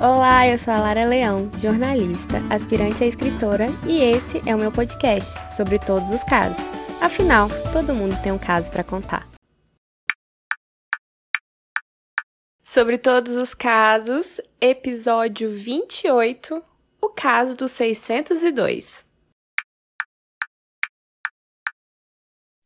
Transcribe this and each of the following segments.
Olá, eu sou a Lara Leão, jornalista, aspirante a escritora, e esse é o meu podcast sobre todos os casos. Afinal, todo mundo tem um caso para contar. Sobre todos os casos, episódio 28, o caso do 602.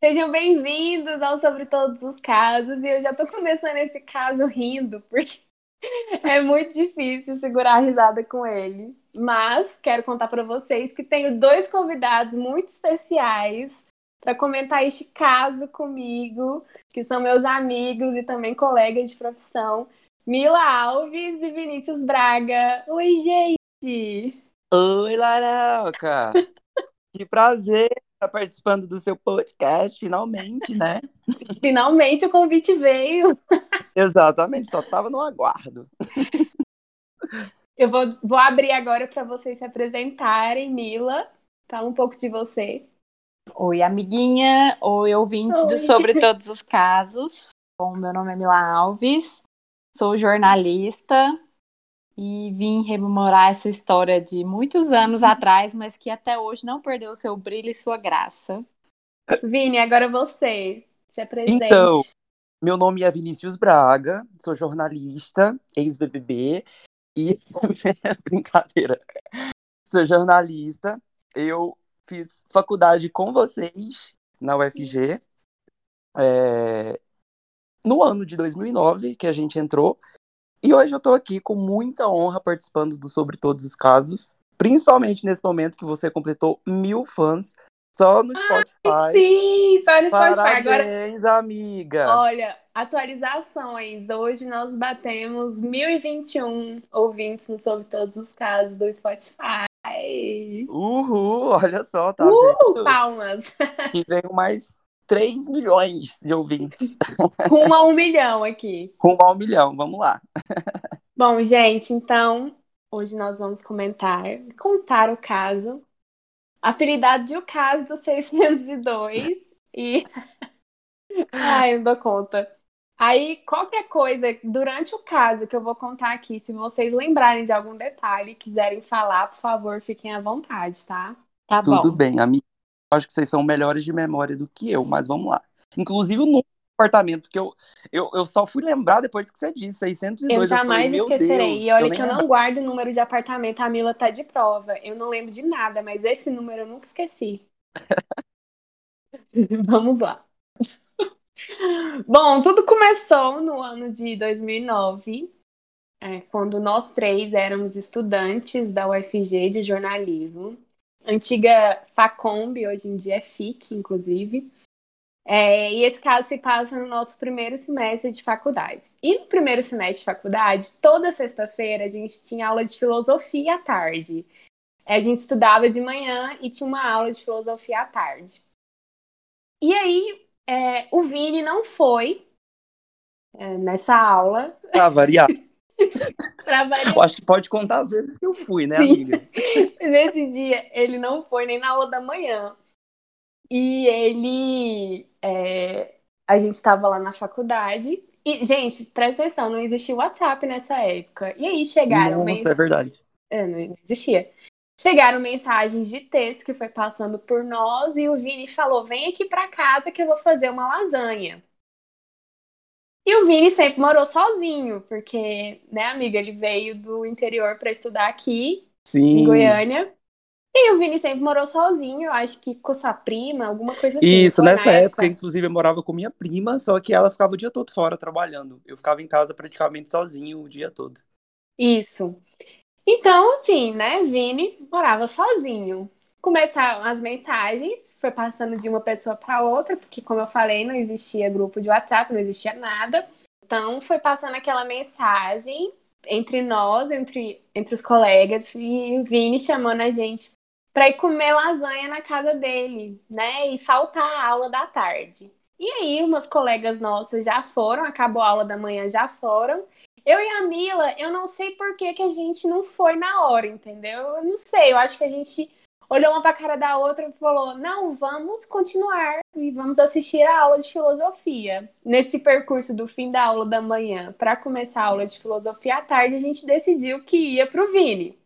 Sejam bem-vindos ao Sobre Todos os Casos, e eu já tô começando esse caso rindo, porque é muito difícil segurar a risada com ele. Mas quero contar para vocês que tenho dois convidados muito especiais para comentar este caso comigo, que são meus amigos e também colegas de profissão, Mila Alves e Vinícius Braga. Oi, gente! Oi, Laralca! que prazer estar participando do seu podcast, finalmente, né? Finalmente o convite veio. Exatamente, só estava no aguardo. Eu vou, vou abrir agora para vocês se apresentarem. Mila, fala um pouco de você. Oi, amiguinha. Oi, ouvintes Oi. do Sobre Todos os Casos. Bom, meu nome é Mila Alves, sou jornalista e vim rememorar essa história de muitos anos atrás, mas que até hoje não perdeu seu brilho e sua graça. Vini, agora você. Se apresente. Então, meu nome é Vinícius Braga, sou jornalista, ex-BBB e. Brincadeira. Sou jornalista. Eu fiz faculdade com vocês na UFG. É... No ano de 2009, que a gente entrou. E hoje eu tô aqui com muita honra participando do Sobre Todos os Casos. Principalmente nesse momento que você completou mil fãs só no Spotify. Ai, sim, só no Parabéns, Spotify. Agora, amiga. Olha, atualizações. Hoje nós batemos 1021 ouvintes no Sobre Todos os Casos do Spotify. Uhul, olha só, tá Uhul, vendo? palmas. E veio mais 3 milhões de ouvintes. Rumo a um milhão aqui. Rumo a um milhão, vamos lá. Bom, gente, então, hoje nós vamos comentar, contar o caso apelidado de O Caso do 602. E. Ai, não dou conta. Aí, qualquer coisa durante o caso que eu vou contar aqui, se vocês lembrarem de algum detalhe quiserem falar, por favor, fiquem à vontade, tá? Tá Tudo bom. bem, amigo. Acho que vocês são melhores de memória do que eu, mas vamos lá. Inclusive no apartamento, que eu, eu, eu só fui lembrar depois que você disse, 602. Eu jamais falei, meu esquecerei. Deus, e olha eu que eu não guardo o número de apartamento, a Mila tá de prova. Eu não lembro de nada, mas esse número eu nunca esqueci. Vamos lá. Bom, tudo começou no ano de 2009, é, quando nós três éramos estudantes da UFG de jornalismo, antiga Facomb, hoje em dia é FIC, inclusive. É, e esse caso se passa no nosso primeiro semestre de faculdade. E no primeiro semestre de faculdade, toda sexta-feira a gente tinha aula de filosofia à tarde. A gente estudava de manhã e tinha uma aula de filosofia à tarde. E aí, é, o Vini não foi é, nessa aula. Pra variar. Eu acho que pode contar as vezes que eu fui, né, Sim. amiga? Nesse dia, ele não foi nem na aula da manhã. E ele. é, a gente estava lá na faculdade. E, gente, presta atenção, não existia WhatsApp nessa época. E aí chegaram. Nossa, é verdade. É, não existia. Chegaram mensagens de texto que foi passando por nós e o Vini falou: vem aqui pra casa que eu vou fazer uma lasanha. E o Vini sempre morou sozinho, porque, né, amiga, ele veio do interior para estudar aqui, em Sim. Goiânia. E o Vini sempre morou sozinho, acho que com sua prima, alguma coisa assim. Isso, nessa época, inclusive, eu morava com minha prima, só que ela ficava o dia todo fora trabalhando. Eu ficava em casa praticamente sozinho o dia todo. Isso. Então, assim, né, Vini morava sozinho. Começaram as mensagens, foi passando de uma pessoa para outra, porque, como eu falei, não existia grupo de WhatsApp, não existia nada. Então, foi passando aquela mensagem entre nós, entre, entre os colegas, e o Vini chamando a gente para ir comer lasanha na casa dele, né, e faltar a aula da tarde. E aí, umas colegas nossas já foram, acabou a aula da manhã, já foram. Eu e a Mila, eu não sei por que, que a gente não foi na hora, entendeu? Eu não sei, eu acho que a gente olhou uma pra cara da outra e falou: Não, vamos continuar e vamos assistir a aula de filosofia. Nesse percurso do fim da aula da manhã para começar a aula de filosofia à tarde, a gente decidiu que ia pro Vini.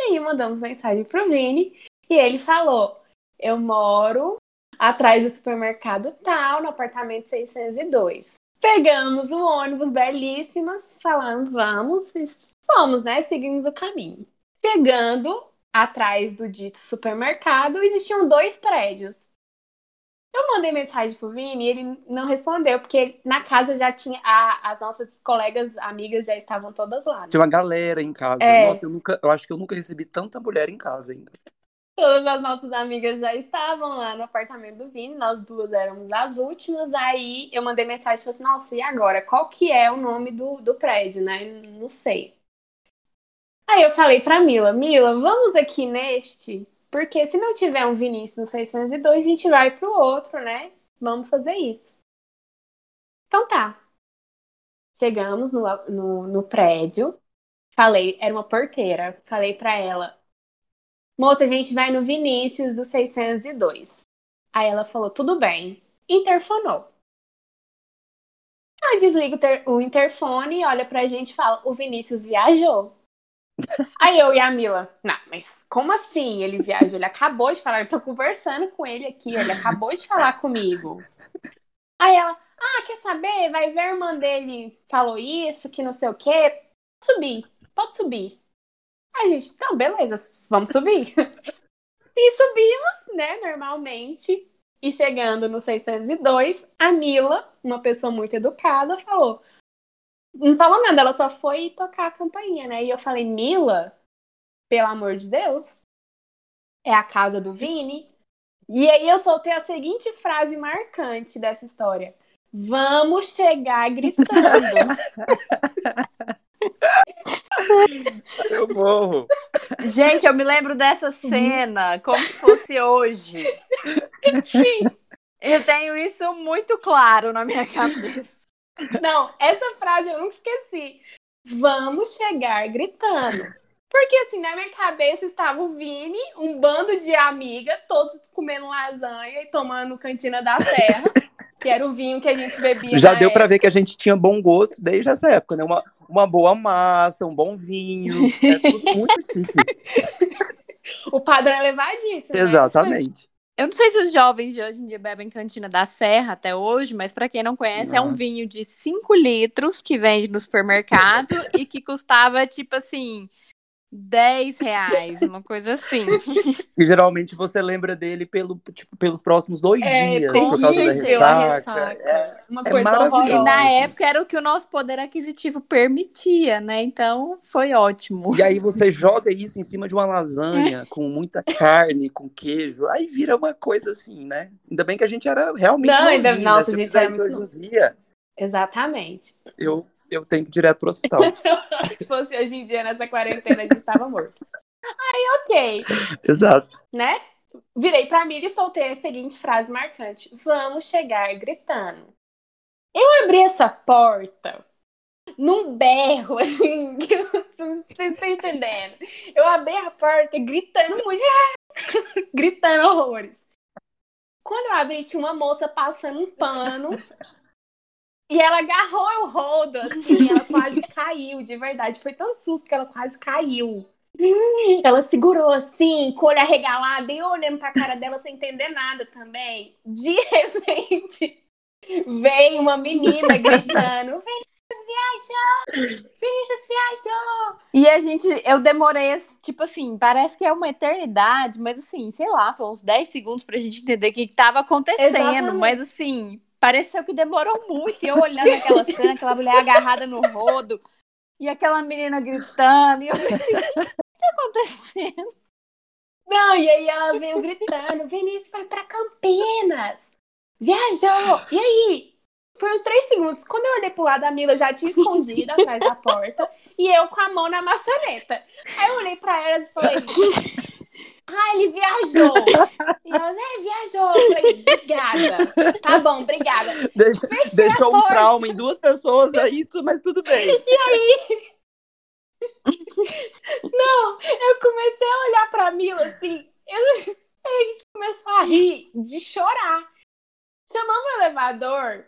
E aí mandamos mensagem pro Vini e ele falou: Eu moro atrás do supermercado tal, no apartamento 602. Pegamos o ônibus belíssimas, falando, vamos, fomos, né? Seguimos o caminho. Chegando atrás do dito supermercado, existiam dois prédios. Eu mandei mensagem pro Vini e ele não respondeu, porque na casa já tinha. A, as nossas colegas, amigas já estavam todas lá. Né? Tinha uma galera em casa. É. Nossa, eu, nunca, eu acho que eu nunca recebi tanta mulher em casa ainda. Todas as nossas amigas já estavam lá no apartamento do Vini, nós duas éramos as últimas. Aí eu mandei mensagem e falei assim: Nossa, e agora? Qual que é o nome do, do prédio, né? Não sei. Aí eu falei pra Mila: Mila, vamos aqui neste, porque se não tiver um Vinícius no 602, a gente vai pro outro, né? Vamos fazer isso. Então tá. Chegamos no, no, no prédio. Falei, era uma porteira. Falei pra ela: Moça, a gente vai no Vinícius do 602. Aí ela falou: tudo bem. Interfonou. Ela desliga o interfone, olha pra gente e fala: o Vinícius viajou. Aí eu e a Mila, não, mas como assim ele viajou? Ele acabou de falar, eu tô conversando com ele aqui, ele acabou de falar comigo. Aí ela, ah, quer saber? Vai ver a irmã dele falou isso, que não sei o quê. Pode subir, pode subir. A gente, então, beleza, vamos subir. e subimos, né, normalmente. E chegando no 602, a Mila, uma pessoa muito educada, falou. Não falou nada, ela só foi tocar a campainha, né? E eu falei, Mila, pelo amor de Deus, é a casa do Vini. E aí eu soltei a seguinte frase marcante dessa história. Vamos chegar gritando. Eu morro. Gente, eu me lembro dessa cena como se fosse hoje. Sim. Eu tenho isso muito claro na minha cabeça. Não, essa frase eu nunca esqueci. Vamos chegar gritando. Porque assim, na minha cabeça estava o Vini, um bando de amiga, todos comendo lasanha e tomando cantina da serra, que era o vinho que a gente bebia. Já deu para ver que a gente tinha bom gosto desde essa época, né? Uma, uma boa massa, um bom vinho. É tudo muito chique. o padrão é levar disso, né? Eu não sei se os jovens de hoje em dia bebem cantina da Serra até hoje, mas para quem não conhece, não. é um vinho de 5 litros que vende no supermercado e que custava, tipo assim, 10 reais, uma coisa assim. E geralmente você lembra dele pelo, tipo, pelos próximos dois é, dias, por causa da ressaca. ressaca. É, uma é coisa horrorosa. E na época era o que o nosso poder aquisitivo permitia, né? Então foi ótimo. E aí você joga isso em cima de uma lasanha com muita carne, com queijo, aí vira uma coisa assim, né? Ainda bem que a gente era realmente Não, ainda, né? nossa, a gente era hoje em dia. Exatamente. Eu eu tenho que ir direto pro hospital. Se fosse hoje em dia, nessa quarentena, a gente estava morto. Aí, ok. Exato. Né? Virei pra mim e soltei a seguinte frase marcante: Vamos chegar gritando. Eu abri essa porta num berro, assim, que você tá entendendo. Eu abri a porta gritando muito, gritando horrores. Quando eu abri, tinha uma moça passando um pano e ela agarrou o rodo, assim, ela quase caiu, de verdade. Foi tão susto que ela quase caiu. Ela segurou assim, com o olho arregalado, e eu olhando pra cara dela sem entender nada também. De repente, veio uma menina gritando: Vinícius viajou! Vinícius viajou! E a gente, eu demorei, tipo assim, parece que é uma eternidade, mas assim, sei lá, foi uns 10 segundos pra gente entender o que tava acontecendo. Exatamente. Mas assim, pareceu que demorou muito. E eu olhando aquela cena, aquela mulher agarrada no rodo, e aquela menina gritando, e eu pensei, o que tá acontecendo? Não, e aí ela veio gritando, Vinícius vai pra Campinas, viajou, e aí? Foi uns três segundos, quando eu olhei pro lado, a Mila já tinha escondido atrás da porta, e eu com a mão na maçaneta. Aí eu olhei pra ela e falei, ah, ele viajou. E elas, é, viajou. Eu falei, obrigada. Tá bom, obrigada. Deixa, deixou um trauma em duas pessoas aí, mas tudo bem. E aí. Não, eu comecei a olhar pra Mila assim, eu... aí a gente começou a rir de chorar. Chamamos o elevador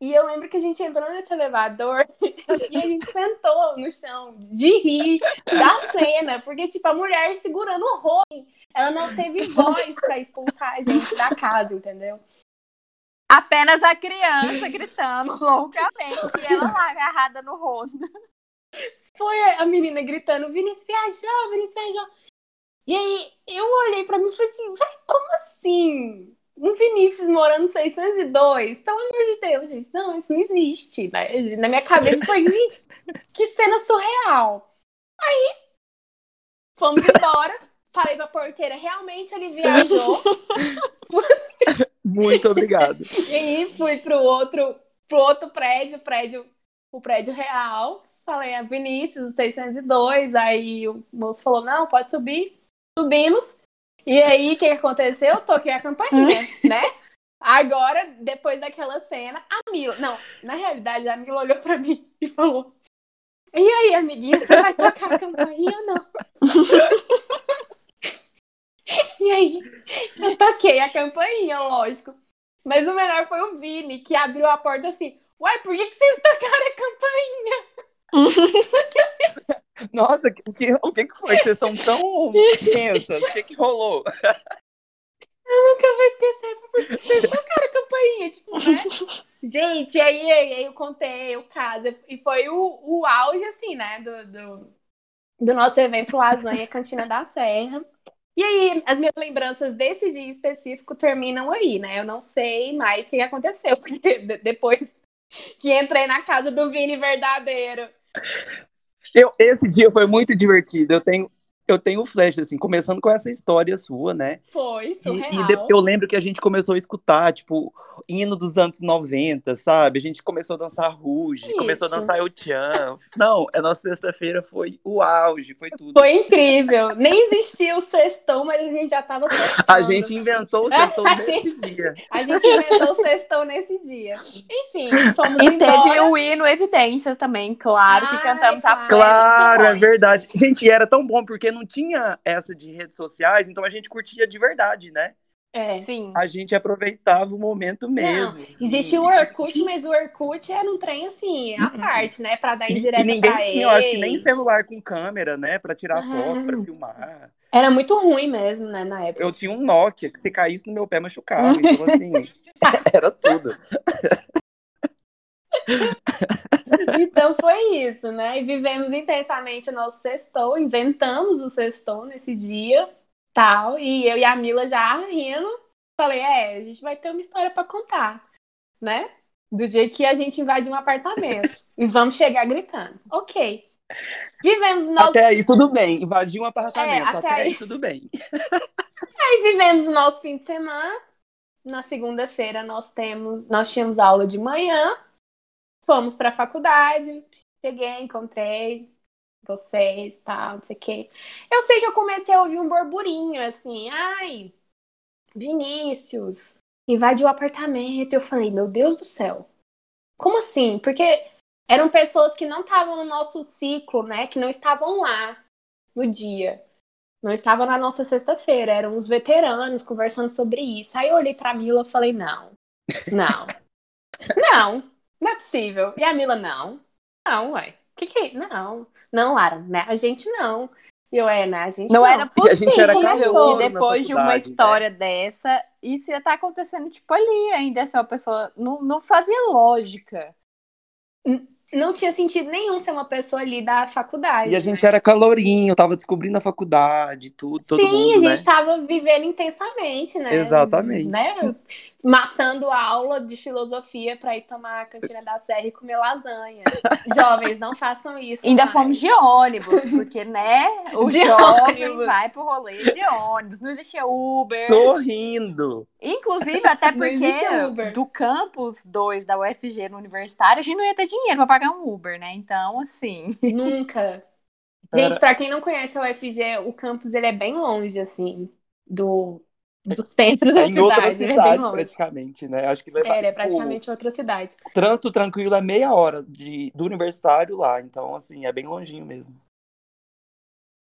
e eu lembro que a gente entrou nesse elevador e a gente sentou no chão de rir da cena, porque, tipo, a mulher segurando o rolo, ela não teve voz para expulsar a gente da casa, entendeu? Apenas a criança gritando loucamente e ela lá agarrada no rolo. Foi a menina gritando: Vinícius viajou, Vinícius viajou. E aí eu olhei para mim e falei assim: como assim? Um Vinícius morando 602, pelo amor de Deus, gente, não, isso não existe. Né? Na minha cabeça foi, gente, que cena surreal. Aí, fomos embora, falei pra porteira, realmente ele viajou. Muito obrigado. e aí fui pro outro, pro outro prédio, prédio, o prédio real. Falei, a Vinícius, 602. Aí o moço falou, não, pode subir. Subimos. E aí, o que aconteceu? Eu toquei a campainha, né? Agora, depois daquela cena, a Mila. Não, na realidade, a Mila olhou pra mim e falou: E aí, amiguinha, você vai tocar a campainha ou não? e aí, eu toquei a campainha, lógico. Mas o melhor foi o Vini, que abriu a porta assim: Ué, por que, que vocês tocaram a campainha? Nossa, o que, o que foi? Vocês estão tão tensas? O que, que rolou? Eu nunca vou esquecer, porque vocês tocaram a campainha, tipo, né? Gente, aí, aí, aí eu contei o caso, e foi o, o auge, assim, né, do, do, do nosso evento Lasanha Cantina da Serra. E aí, as minhas lembranças desse dia específico terminam aí, né? Eu não sei mais o que aconteceu, porque depois que entrei na casa do Vini verdadeiro, eu, esse dia foi muito divertido. Eu tenho, eu tenho flash, assim, começando com essa história sua, né? Foi, surreal. E, e de, eu lembro que a gente começou a escutar, tipo, hino dos anos 90, sabe? A gente começou a dançar Ruge, começou a dançar El Chan. Não, a nossa sexta-feira foi o auge, foi tudo. Foi incrível. Nem existia o sextão, mas a gente já tava sextando. A gente inventou o sextão nesse gente, dia. A gente inventou o sextão nesse dia. Enfim, fomos E embora. teve o hino Evidências também, claro, que Ai, cantamos a Claro, é verdade. Gente, e era tão bom, porque não tinha essa de redes sociais, então a gente curtia de verdade, né? É. Sim. A gente aproveitava o momento mesmo. assim. Existia o Orkut, mas o Orkut era um trem assim, à parte, né? Pra dar indireta e ninguém pra tinha, eu acho que nem ex. celular com câmera, né? Pra tirar Ah. foto, pra filmar. Era muito ruim mesmo, né, na época. Eu tinha um Nokia que se caísse no meu pé machucava. Então, assim, era tudo. Então foi isso, né? E vivemos intensamente o nosso sextou, inventamos o sextou nesse dia, tal, e eu e a Mila já rindo, falei, é, a gente vai ter uma história pra contar, né? Do dia que a gente invade um apartamento e vamos chegar gritando. Ok. Vivemos o nosso Até aí tudo bem. Invadir um apartamento. É, até até aí aí. tudo bem. Aí vivemos o nosso fim de semana. Na segunda-feira nós temos, nós tínhamos aula de manhã. Fomos para a faculdade. Cheguei, encontrei vocês, tal, não sei o quê. Eu sei que eu comecei a ouvir um burburinho assim, ai, Vinícius invadiu o apartamento. Eu falei, meu Deus do céu. Como assim? Porque eram pessoas que não estavam no nosso ciclo, né? Que não estavam lá no dia. Não estavam na nossa sexta-feira, eram os veteranos conversando sobre isso. Aí eu olhei pra Mila e falei, não, não, não, não é possível. E a Mila, não, não, ué, que que é? Não, não, Lara, né? A gente não. E eu, é, né? A gente não. Não era E a gente possível era que calouro na depois de uma faculdade, né? história dessa, isso ia estar acontecendo, tipo, ali ainda, assim, uma pessoa não, não fazia lógica. Não tinha sentido nenhum ser uma pessoa ali da faculdade. E a gente era calorinho, tava descobrindo a faculdade, tudo, todo Sim, mundo, a gente né? estava vivendo intensamente, né? Exatamente. Né? Matando a aula de filosofia para ir tomar a cantina da Serra e comer lasanha. Jovens, não façam isso. Ainda mais. fomos de ônibus, porque, né, o De jovem ônibus. vai pro rolê de ônibus. Não existia Uber. Tô rindo. Inclusive, até porque do campus 2 da UFG no universitário, a gente não ia ter dinheiro pra pagar um Uber, né? Então, assim. Nunca. Gente, para quem não conhece a UFG, o campus ele é bem longe, assim, do, do centro da É em cidade. outra é bem cidade, longe. praticamente, né? Acho que leva, É, é tipo, praticamente outra cidade. trânsito tranquilo é meia hora de, do universitário lá. Então, assim, é bem longinho mesmo.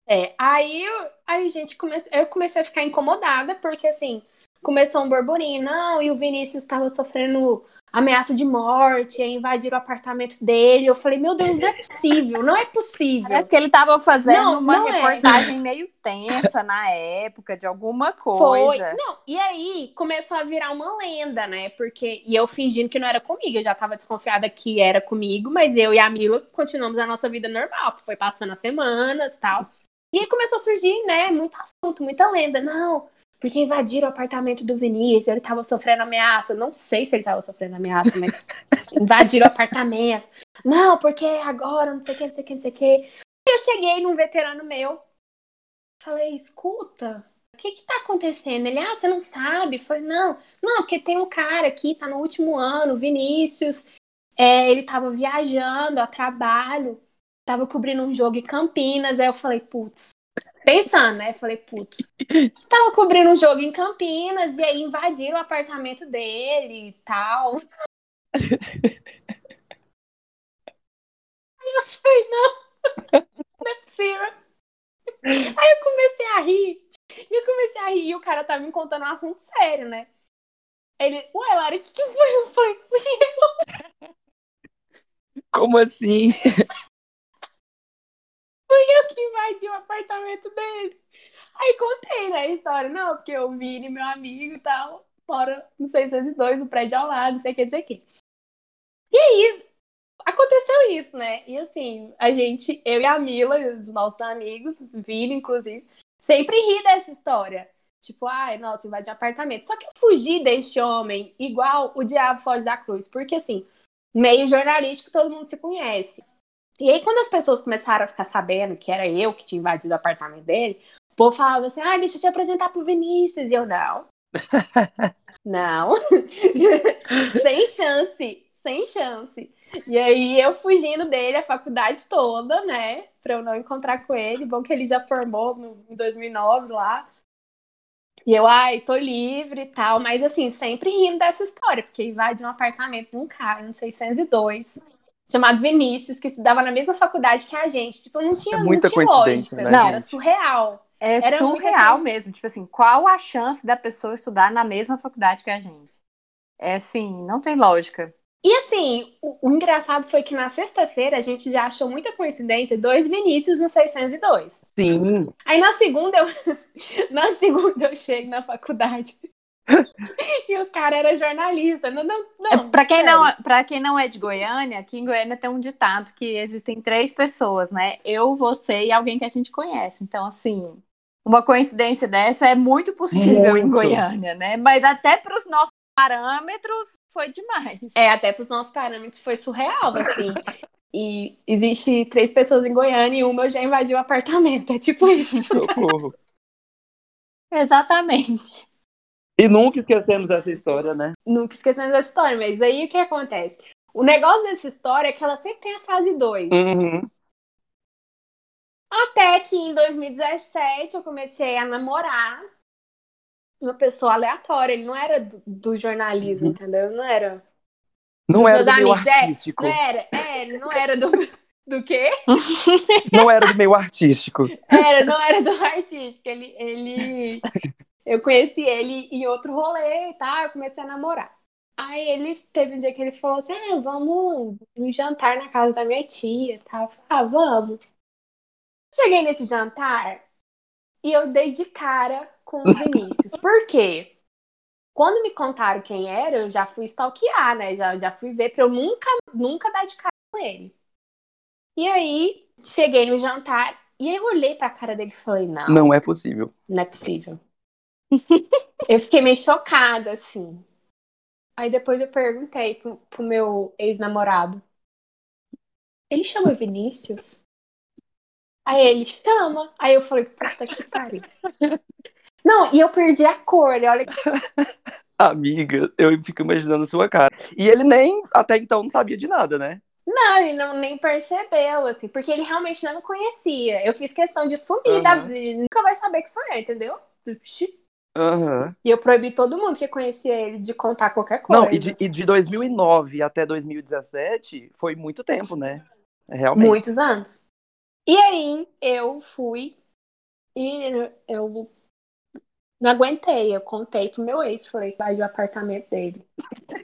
É, aí, aí a gente come... eu comecei a ficar incomodada, porque assim, começou um burburinho, não, e o Vinícius estava sofrendo ameaça de morte, aí invadiram o apartamento dele. Eu falei, meu Deus, não é possível, não é possível. Parece que ele tava fazendo Não, uma não é. reportagem meio tensa na época, de alguma Foi. coisa. Não, e aí começou a virar uma lenda, né? Porque. E eu fingindo que não era comigo. Eu já tava desconfiada que era comigo, mas eu e a Mila continuamos a nossa vida normal. Foi passando as semanas e tal. E aí começou a surgir, né? Muito assunto, muita lenda. Não, porque invadiram o apartamento do Vinícius, ele tava sofrendo ameaça. Não sei se ele tava sofrendo ameaça, mas invadiram o apartamento. Não, porque agora, não sei o que, não sei o que, não sei o que. Eu cheguei num veterano meu, falei, escuta, o que que tá acontecendo? Ele, ah, você não sabe? Falei, não, não, porque tem um cara aqui, tá no último ano, Vinícius, é, ele tava viajando a trabalho, tava cobrindo um jogo em Campinas, aí eu falei, putz, pensando, né? Falei, putz, tava cobrindo um jogo em Campinas e aí invadiram o apartamento dele e tal. Aí eu falei, não, não é possível. Aí eu comecei a rir. E eu comecei a rir e o cara tava me contando um assunto sério, né? Ele, ué, Lara, o que, que foi? Eu falei, fui eu, Como assim? Eu que invadi o apartamento dele. Aí contei, né, a história. Não, porque eu vi ele, meu amigo e tal, mora no 602, no prédio ao lado, não sei o que, não sei o que. E aí, aconteceu isso, né? E assim, a gente, eu e a Mila, os nossos amigos, Vila, inclusive, sempre ri dessa história. Tipo, ai, nossa, invadi apartamento. Só que eu fugi deste homem igual o diabo foge da cruz. Porque, assim, meio jornalístico, todo mundo se conhece. E aí, quando as pessoas começaram a ficar sabendo que era eu que tinha invadido o apartamento dele, o povo falava assim, ai, deixa eu te apresentar pro Vinícius. E eu, não. não. sem chance, sem chance. E aí, eu fugindo dele a faculdade toda, né? Pra eu não encontrar com ele. Bom que ele já formou no, em 2009 lá. E eu, ai, tô livre e tal. Mas, assim, sempre rindo dessa história. Porque invadi um apartamento de um cara no 602 chamado Vinícius, que estudava na mesma faculdade que a gente. Tipo, não tinha, É muita não tinha coincidência, lógica, né, assim, era surreal. É Era surreal mesmo. Tipo assim, qual a chance da pessoa estudar na mesma faculdade que a gente? É assim, não tem lógica. E assim, o, o engraçado foi que na sexta-feira a gente já achou muita coincidência dois Vinícius no 602. Sim. Aí na segunda eu na segunda eu chego na faculdade. e o cara era jornalista. Não, não, não. É, para quem sério. não, para quem não é de Goiânia, aqui em Goiânia tem um ditado que existem três pessoas, né? Eu, você e alguém que a gente conhece. Então, assim, uma coincidência dessa é muito possível em Muito. Goiânia, né? Mas até para os nossos parâmetros foi demais. É, até pros nossos parâmetros foi surreal, assim. E existe três pessoas em Goiânia e uma já invadiu o apartamento. É tipo isso. Socorro. Exatamente. E nunca esquecemos essa história, né? Nunca esquecendo dessa história, mas aí o que acontece? O negócio dessa história é que ela sempre tem a fase 2. Uhum. Até que em 2017 eu comecei a namorar uma pessoa aleatória. Ele não era do, do jornalismo, Uhum. entendeu? Não era. Não Dos era do meio é, artístico. Não era. É, ele não era do. Do quê? Não era do meio artístico. Era, não era do artístico. Ele, ele. Eu conheci ele em outro rolê e tal, eu comecei a namorar. Aí ele teve um dia que ele falou assim: ah, vamos no jantar na casa da minha tia falei, Ah, vamos. Cheguei nesse jantar e eu dei de cara com o Vinícius. Por quê? Quando me contaram quem era, eu já fui stalkear, né? Já, já fui ver pra eu nunca, nunca dar de cara com ele. E aí, cheguei no jantar e eu olhei pra cara dele e falei: não, Não é possível. não é possível. Eu fiquei meio chocada, assim. Aí depois eu perguntei pro, pro meu ex-namorado. Ele chama Vinícius? Aí ele chama. Aí eu falei, puta que pariu. Não, e eu perdi a cor. Olha que Amiga, eu fico imaginando a sua cara. E ele nem, até então, não sabia de nada, né? Não, ele não, nem percebeu, assim, porque ele realmente não me conhecia. Eu fiz questão de sumir da Aham. vida. Ele nunca vai saber que sou eu, entendeu? Aham. E eu proibi todo mundo que conhecia ele de contar qualquer coisa. Não, e de, e de 2009 até 2017 foi muito tempo, né? Realmente. Muitos anos. E aí eu fui E eu não aguentei, eu contei pro meu ex, falei que vai o apartamento dele.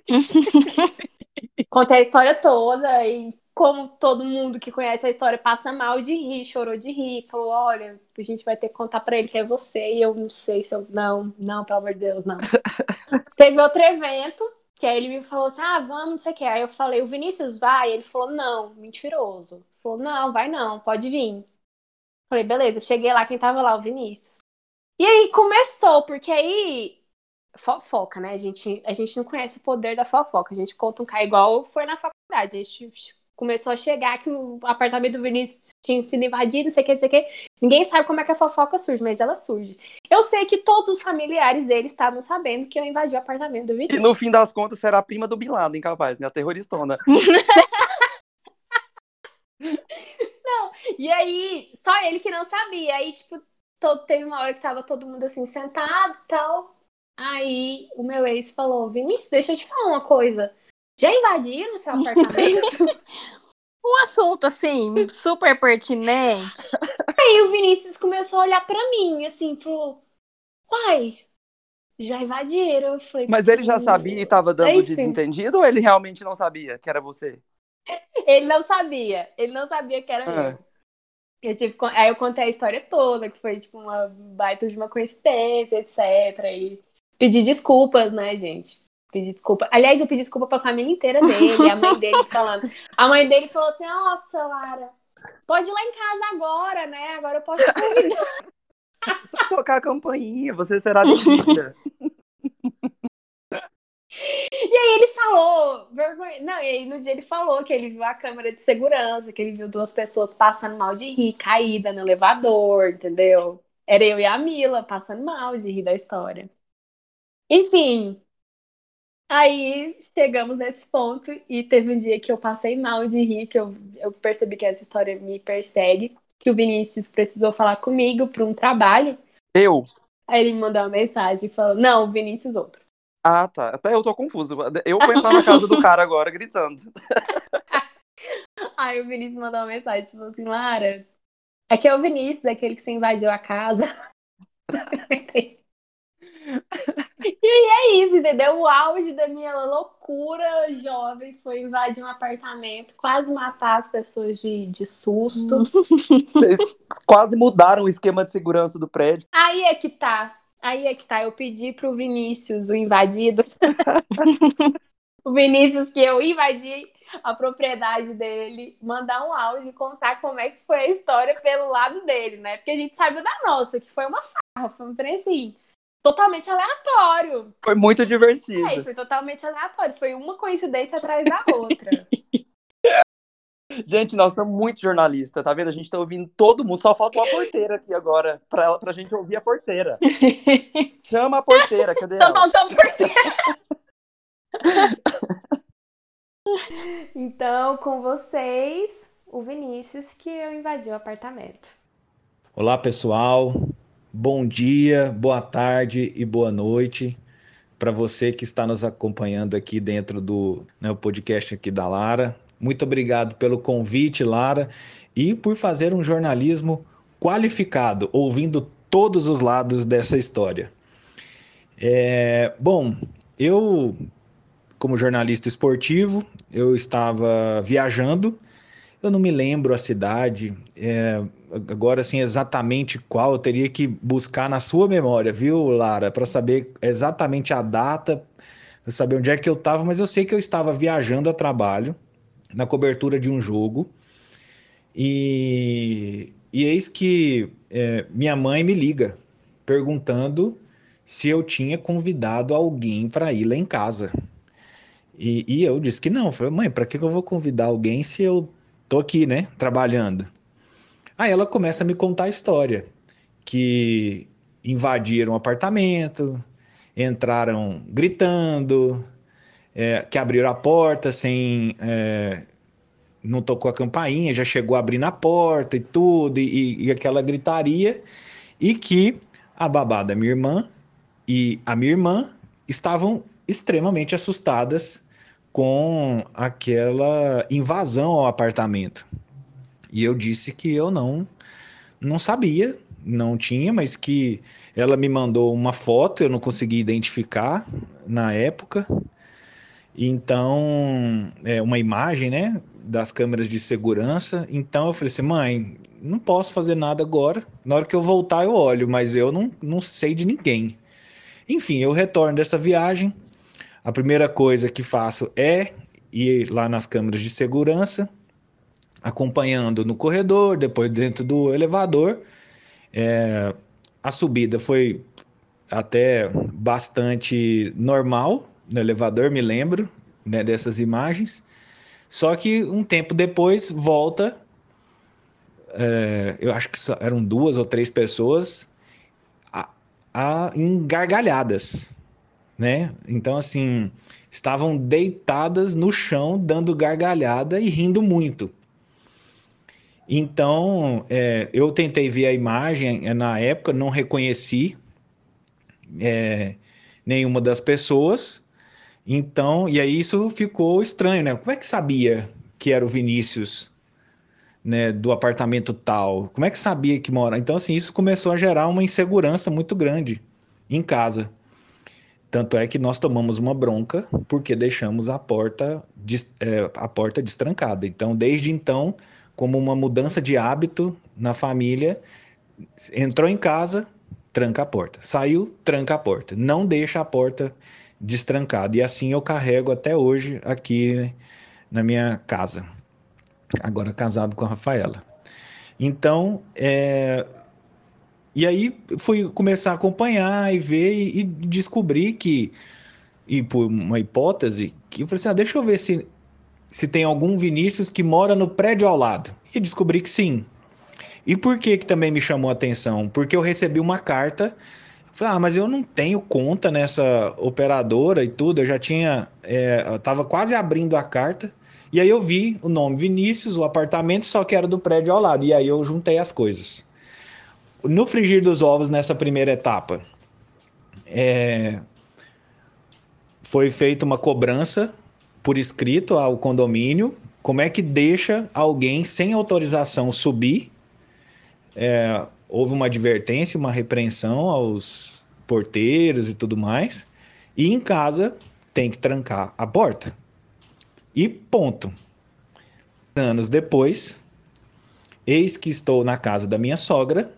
contei a história toda e como todo mundo que conhece a história passa mal de rir, chorou de rir, falou: olha, a gente vai ter que contar pra ele que é você, e eu não sei se eu. Não, não, pelo amor de Deus, não. Teve outro evento, que aí ele me falou assim: ah, vamos, não sei o que. Aí eu falei: o Vinícius vai? Ele falou: não, mentiroso. Ele falou: não, vai não, pode vir. Falei: beleza, cheguei lá, quem tava lá? O Vinícius. E aí começou, porque aí fofoca, né? A gente, a gente não conhece o poder da fofoca. A gente conta um cara igual foi na faculdade. A gente começou a chegar que o apartamento do Vinícius tinha sido invadido, não sei o que, não sei o que. Ninguém sabe como é que a fofoca surge, mas ela surge. Eu sei que todos os familiares dele estavam sabendo que eu invadi o apartamento do Vinícius. E no fim das contas, será a prima do Bin Laden, capaz, né? A terroristona. não, e aí, só ele que não sabia. Aí, tipo, todo, teve uma hora que tava todo mundo assim, sentado e tal. Aí o meu ex falou: Vinícius, deixa eu te falar uma coisa. Já invadiram o seu apartamento? um assunto assim, super pertinente. Aí o Vinícius começou a olhar para mim, assim, falou: Uai, já invadiram. Eu falei, Mas ele já sabia e tava dando Enfim. de desentendido ou ele realmente não sabia que era você? Ele não sabia. Ele não sabia que era ah. eu. Eu tive, aí eu contei a história toda, que foi tipo uma baita de uma coincidência, etc. E pedi desculpas, né, gente? Pedi desculpa. Aliás, eu pedi desculpa pra família inteira dele, a mãe dele falando. A mãe dele falou assim: Nossa, Lara, pode ir lá em casa agora, né? Agora eu posso te convidar. Só tocar a campainha, você será bem-vinda. E aí ele falou, vergonha. Não, e aí no dia ele falou que ele viu a câmera de segurança, que ele viu duas pessoas passando mal de rir, caída no elevador, entendeu? Era eu e a Mila passando mal de rir da história. Enfim, aí chegamos nesse ponto e teve um dia que eu passei mal de rir, que eu, eu percebi que essa história me persegue, que o Vinícius precisou falar comigo para um trabalho. Eu? Aí ele me mandou uma mensagem falando, não, Vinícius outro. Ah, tá. Até eu tô confuso. Eu vou entrar na casa do cara agora gritando. Aí o Vinícius mandou uma mensagem, tipo assim, Lara, aqui é o Vinícius, daquele que você invadiu a casa. e é isso, entendeu? O auge da minha loucura jovem foi invadir um apartamento, quase matar as pessoas de, de susto. Vocês quase mudaram o esquema de segurança do prédio. Aí é que tá. Aí é que tá, eu pedi pro Vinícius, o invadido, o Vinícius que eu invadi a propriedade dele, mandar um áudio e contar como é que foi a história pelo lado dele, né? Porque a gente sabe da nossa, que foi uma farra, foi um trem assim, totalmente aleatório. Foi muito divertido. É, foi totalmente aleatório, foi uma coincidência atrás da outra. Gente, nós somos muito jornalistas, tá vendo? A gente tá ouvindo todo mundo, só falta uma porteira aqui agora, pra, ela, pra gente ouvir a porteira. Chama a porteira, cadê Só falta a porteira. então, com vocês, o Vinícius, que eu invadi o apartamento. Olá, pessoal. Bom dia, boa tarde e boa noite para você que está nos acompanhando aqui dentro do né, podcast aqui da Lara. Muito obrigado pelo convite, Lara, e por fazer um jornalismo qualificado, ouvindo todos os lados dessa história. É, bom, eu, como jornalista esportivo, eu estava viajando, eu não me lembro a cidade, é, agora assim exatamente qual, eu teria que buscar na sua memória, viu, Lara, para saber exatamente a data, para saber onde é que eu estava, mas eu sei que eu estava viajando a trabalho na cobertura de um jogo. E, e eis que é, minha mãe me liga perguntando se eu tinha convidado alguém para ir lá em casa. E, e, eu disse que não. Falei, mãe, para que eu vou convidar alguém se eu tô aqui, né, trabalhando? Aí ela começa a me contar a história, que invadiram o apartamento, entraram gritando, é, que abriram a porta sem. É, não tocou a campainha, já chegou abrindo a porta e tudo, e, e aquela gritaria, e que a babá da minha irmã e a minha irmã estavam extremamente assustadas com aquela invasão ao apartamento. E eu disse que eu não não sabia não tinha, mas que ela me mandou uma foto, eu não consegui identificar na época. Então, é uma imagem, né, das câmeras de segurança. Então eu falei assim, mãe, não posso fazer nada agora. Na hora que eu voltar eu olho, mas eu não, não sei de ninguém. Enfim, eu retorno dessa viagem. A primeira coisa que faço é ir lá nas câmeras de segurança, acompanhando no corredor, depois dentro do elevador. É, a subida foi até bastante normal no elevador, me lembro né, dessas imagens. Só que um tempo depois volta. É, eu acho que eram duas ou três pessoas a, a, em gargalhadas, né? Então, assim, estavam deitadas no chão, dando gargalhada e rindo muito. Então, é, eu tentei ver a imagem é, na época, não reconheci é, nenhuma das pessoas. Então, e aí isso ficou estranho, né? Como é que sabia que era o Vinícius, né, do apartamento tal? Como é que sabia que mora? Então, assim, isso começou a gerar uma insegurança muito grande em casa. Tanto é que nós tomamos uma bronca porque deixamos a porta, é, a porta destrancada. Então, desde então, como uma mudança de hábito na família. Entrou em casa, tranca a porta. Saiu, tranca a porta. Não deixa a porta destrancada. E assim eu carrego até hoje aqui na minha casa. Agora casado com a Rafaela. Então, é... e aí fui começar a acompanhar e ver e, descobri que, e por uma hipótese, que eu falei assim: ah, deixa eu ver se se tem algum Vinícius que mora no prédio ao lado. E descobri que sim. E por que que também me chamou a atenção? Porque eu recebi uma carta. Falei, ah, mas eu não tenho conta nessa operadora e tudo. Eu já tinha. É, eu tava quase abrindo a carta. E aí eu vi o nome Vinícius, o apartamento, só que era do prédio ao lado. E aí eu juntei as coisas. No frigir dos ovos, nessa primeira etapa, é, foi feita uma cobrança por escrito ao condomínio como é que deixa alguém sem autorização subir. É, houve uma advertência, uma repreensão aos porteiros e tudo mais. E em casa tem que trancar a porta. E ponto. Anos depois, eis que estou na casa da minha sogra.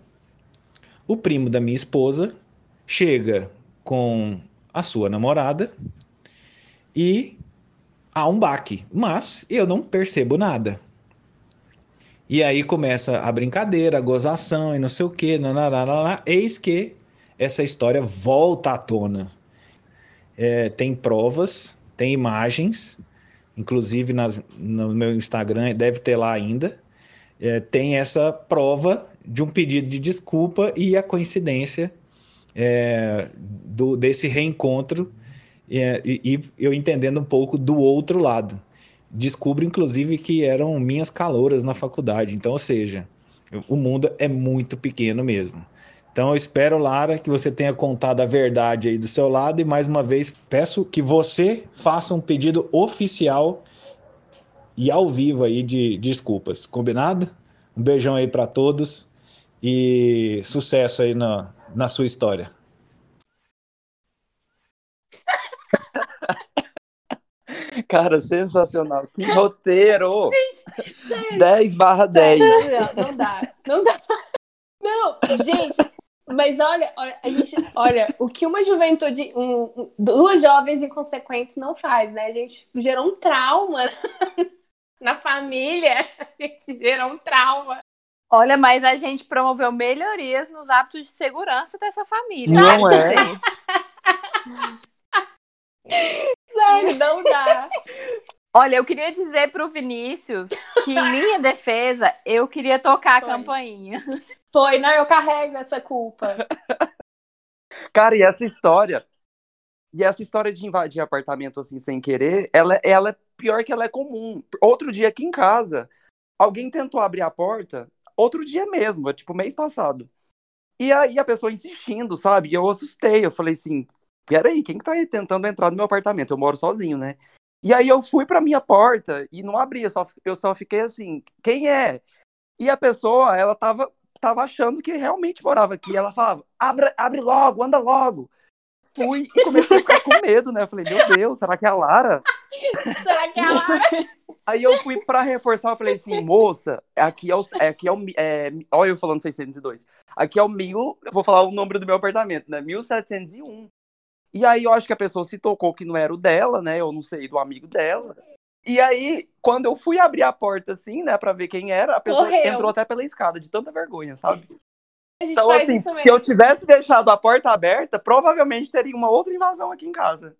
O primo da minha esposa chega com a sua namorada e há um baque, mas eu não percebo nada. E aí começa a brincadeira, a gozação e não sei o que, eis que essa história volta à tona. É, tem provas, tem imagens, inclusive nas, no meu Instagram, deve ter lá ainda. É, tem essa prova de um pedido de desculpa e a coincidência é, do, desse reencontro é, e, e, eu entendendo um pouco do outro lado. Descubro, inclusive, que eram minhas caloras na faculdade. Então, ou seja, o mundo é muito pequeno mesmo. Então, eu espero, Lara, que você tenha contado a verdade aí do seu lado. E mais uma vez, peço que você faça um pedido oficial e ao vivo aí de, de desculpas. Combinado? Um beijão aí para todos e sucesso aí na, na sua história. Cara, sensacional. Que roteiro! Gente, 10 barra 10. Não, não dá, não dá. Não, gente, mas olha, olha, a gente, olha, o que uma juventude, um, duas jovens inconsequentes não faz, né? A gente gerou um trauma na família, a gente gerou um trauma. Olha, mas a gente promoveu melhorias nos hábitos de segurança dessa família. Não é? Sério, não dá. Olha, eu queria dizer pro Vinícius que, em minha defesa, eu queria tocar Foi. a campainha. Foi, não, eu carrego essa culpa. Cara, e essa história. E essa história de invadir apartamento assim sem querer, ela, ela é pior que ela é comum. Outro dia aqui em casa, alguém tentou abrir a porta, outro dia mesmo, tipo mês passado. E aí a pessoa insistindo, sabe? E eu assustei. Eu falei assim: peraí, quem que tá aí tentando entrar no meu apartamento? Eu moro sozinho, né? E aí eu fui pra minha porta e não abri, eu só, eu só fiquei assim, quem é? E a pessoa, ela tava tava achando que realmente morava aqui. Ela falava, abre, abre logo, anda logo. Fui e comecei a ficar com medo, né? Eu falei, meu Deus, será que é a Lara? Será que é a Lara? Aí eu fui pra reforçar, eu falei assim, moça, aqui é o. é- Aqui é o é, olha eu falando 602. Aqui é o mil. Eu vou falar o número do meu apartamento, né? 1701. E aí eu acho que a pessoa se tocou que não era o dela, né? Eu não sei, do amigo dela. E aí, quando eu fui abrir a porta assim, né, pra ver quem era, a pessoa Correu. entrou até pela escada, de tanta vergonha, sabe? Então, assim, se eu tivesse deixado a porta aberta, provavelmente teria uma outra invasão aqui em casa.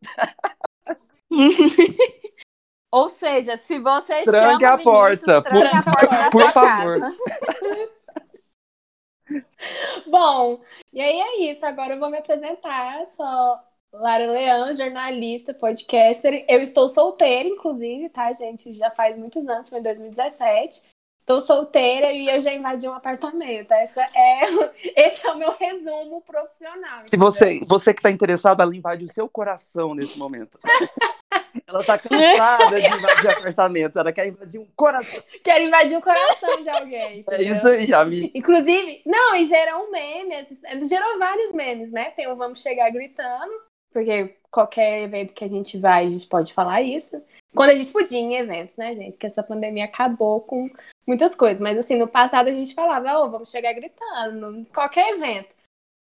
Ou seja, se você Tranque chama a porta, tranque a por- porta por sua favor. Bom, e aí é isso. Agora eu vou me apresentar. Sou Lara Leão, jornalista, podcaster. Eu estou solteira, inclusive, tá, gente? Já faz muitos anos, foi em 2017. Estou solteira e eu já invadi um apartamento. Essa é, esse é o meu resumo profissional. Se você, você que tá interessado, ela invade o seu coração nesse momento. ela tá cansada de invadir apartamentos, ela quer invadir um coração. Quero invadir o coração de alguém. É entendeu? isso aí, amigo. Inclusive, não, e gerou um meme, gerou vários memes, né? Tem o Vamos Chegar Gritando, porque qualquer evento que a gente vai, a gente pode falar isso. Quando a gente podia em eventos, né, gente? Que essa pandemia acabou com muitas coisas. Mas assim, no passado a gente falava, ô, vamos chegar gritando, qualquer evento.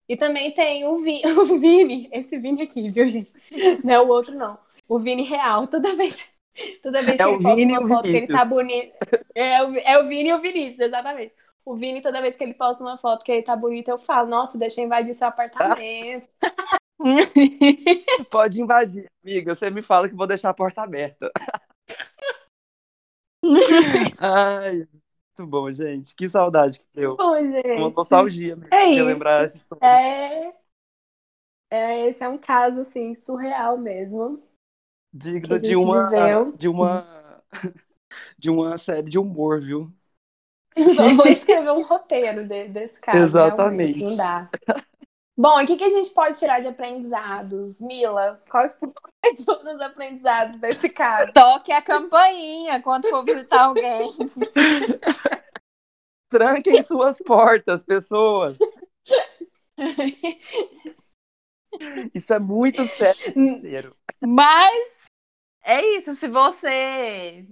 E também tem o, Vi- o Vini, esse Vini aqui, viu, gente? Não é o outro, não. O Vini real. Toda vez, toda vez que É o ele posta Vini uma foto que ele tá bonito. É o, é o Vini e o Vinícius, exatamente. O Vini, toda vez que ele posta uma foto que ele tá bonito, eu falo, nossa, deixa eu invadir seu apartamento. Pode invadir, amiga. Você me fala que vou deixar a porta aberta. Ai, muito bom, gente. Que saudade que deu. Bom, Uma gente. nostalgia mesmo. É isso. lembrar essa história. É, é, esse é um caso, assim, surreal mesmo. Digno de uma, viveu. de uma de uma série de humor, viu? Eu vou escrever um roteiro de- desse caso. Exatamente. Não dá. Bom, o que, que a gente pode tirar de aprendizados? Mila, quais quais foram os aprendizados desse caso? Toque a campainha quando for visitar alguém. Tranquem suas portas, pessoas. Isso é muito sério. Mas é isso. Se você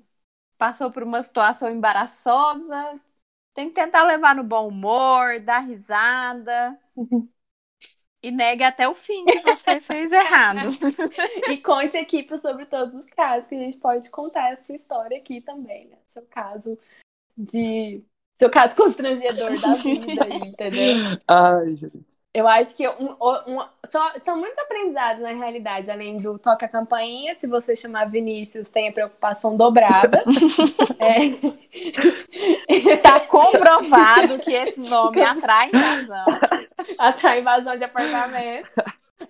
passou por uma situação embaraçosa, tem que tentar levar no bom humor, dar risada. E negue até o fim que você fez errado. E conte aqui sobre todos os casos, que a gente pode contar essa história aqui também, né? Seu caso de. Seu caso constrangedor da vida aí, entendeu? Ai, gente. Eu acho que um- um- só- são muitos aprendizados na realidade, além do toca a campainha. Se você chamar Vinícius, tem a preocupação dobrada. É, Está comprovado que esse nome atrai invasão. atrai invasão de apartamentos.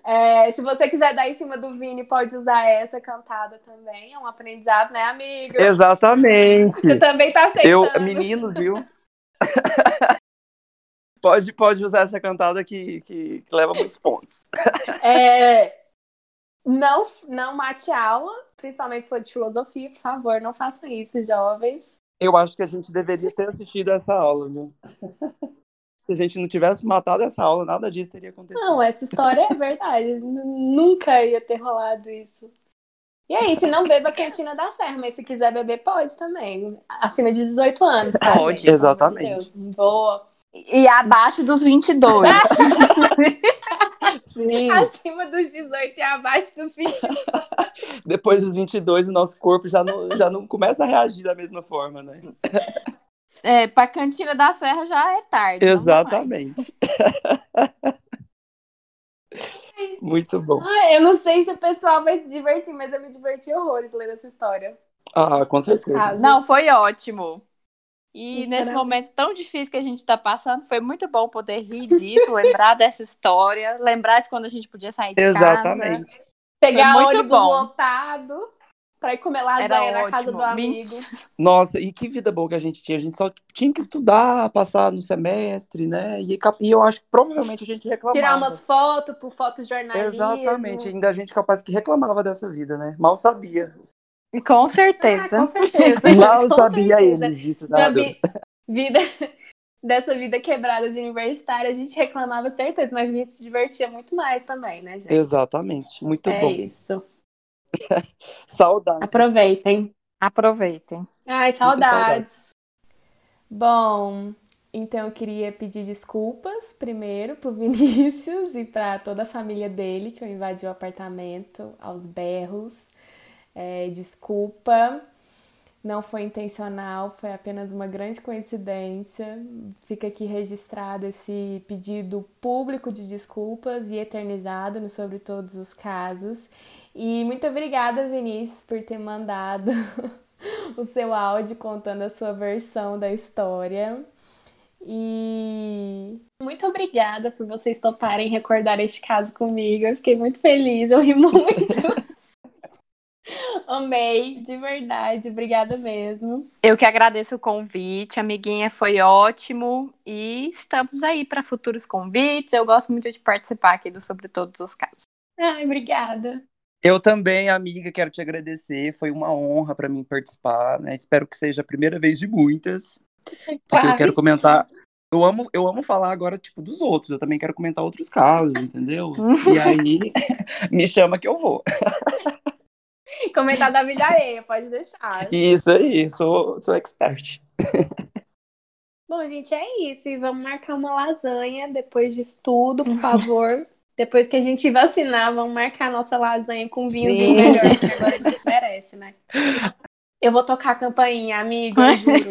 É, se você quiser dar em cima do Vini, pode usar essa cantada também. É um aprendizado, né, amigo? Exatamente. Você também tá aceitando. Eu, menino, viu? pode, pode usar essa cantada que, que, que leva muitos pontos. É, não, não mate aula, principalmente se for de filosofia, por favor, não façam isso, jovens. Eu acho que a gente deveria ter assistido essa aula, viu? Se a gente não tivesse matado essa aula, nada disso teria acontecido. Não, essa história é verdade. Nunca ia ter rolado isso. E aí, se não beba cantina da Serra, mas se quiser beber, pode também. Acima de 18 anos, tá? Pode. Exatamente. Deus. Boa. E abaixo dos 22. Sim, Acima dos 18 e abaixo dos 20. depois dos 22, o nosso corpo já não, já não começa a reagir da mesma forma, né? É, pra Cantina da Serra já é tarde. Exatamente. Muito bom. Ah, eu não sei se o pessoal vai se divertir, mas eu me diverti horrores lendo essa história. Ah, com certeza. caso. Não, foi ótimo. E Sim, nesse caramba. momento tão difícil que a gente tá passando, foi muito bom poder rir disso, lembrar dessa história, lembrar de quando a gente podia sair de casa. Exatamente. Pegar Foi muito ônibus bom. lotado pra ir comer lasanha Era na casa ótimo. do amigo. Nossa, e que vida boa que a gente tinha. A gente só tinha que estudar, passar no semestre, né? E, e eu acho que provavelmente a gente reclamava. Tirar umas fotos pro fotojornalismo. Exatamente. Ainda a gente capaz que reclamava dessa vida, né? Mal sabia. Com Ah, certeza. com certeza. Mal Com sabia certeza. eles disso. Nada. vi- vida, dessa vida quebrada de universitário, a gente reclamava certeza, mas a gente se divertia muito mais também, né, gente? Exatamente. Muito é bom. isso. Saudades. Aproveitem. Aproveitem. Ai, saudades. Bom, então eu queria pedir desculpas primeiro pro Vinícius e para toda a família dele que eu invadi o apartamento aos berros. É, desculpa, não foi intencional, foi apenas uma grande coincidência. Fica aqui registrado esse pedido público de desculpas e eternizado no Sobre Todos os Casos. E muito obrigada, Vinícius, por ter mandado o seu áudio contando a sua versão da história. E muito obrigada por vocês toparem recordar este caso comigo. Eu fiquei muito feliz, eu ri muito. Amei, de verdade. Obrigada mesmo. Eu que agradeço o convite, amiguinha, foi ótimo. E estamos aí para futuros convites. Eu gosto muito de participar aqui do Sobre Todos os Casos. Ai, obrigada. Eu também, amiga, quero te agradecer. Foi uma honra para mim participar, né? Espero que seja a primeira vez de muitas. Porque eu quero comentar. Eu amo, eu amo falar agora, tipo, dos outros. Eu também quero comentar outros casos, entendeu? e aí, me chama que eu vou. Comentar da vida alheia, pode deixar. Isso aí, sou, sou expert. Bom, gente, é isso. E vamos marcar uma lasanha depois disso tudo, por favor. Depois que a gente vacinar, vamos marcar a nossa lasanha com vinho do melhor, que agora a gente merece, né? Eu vou tocar a campainha, amigo, eu juro.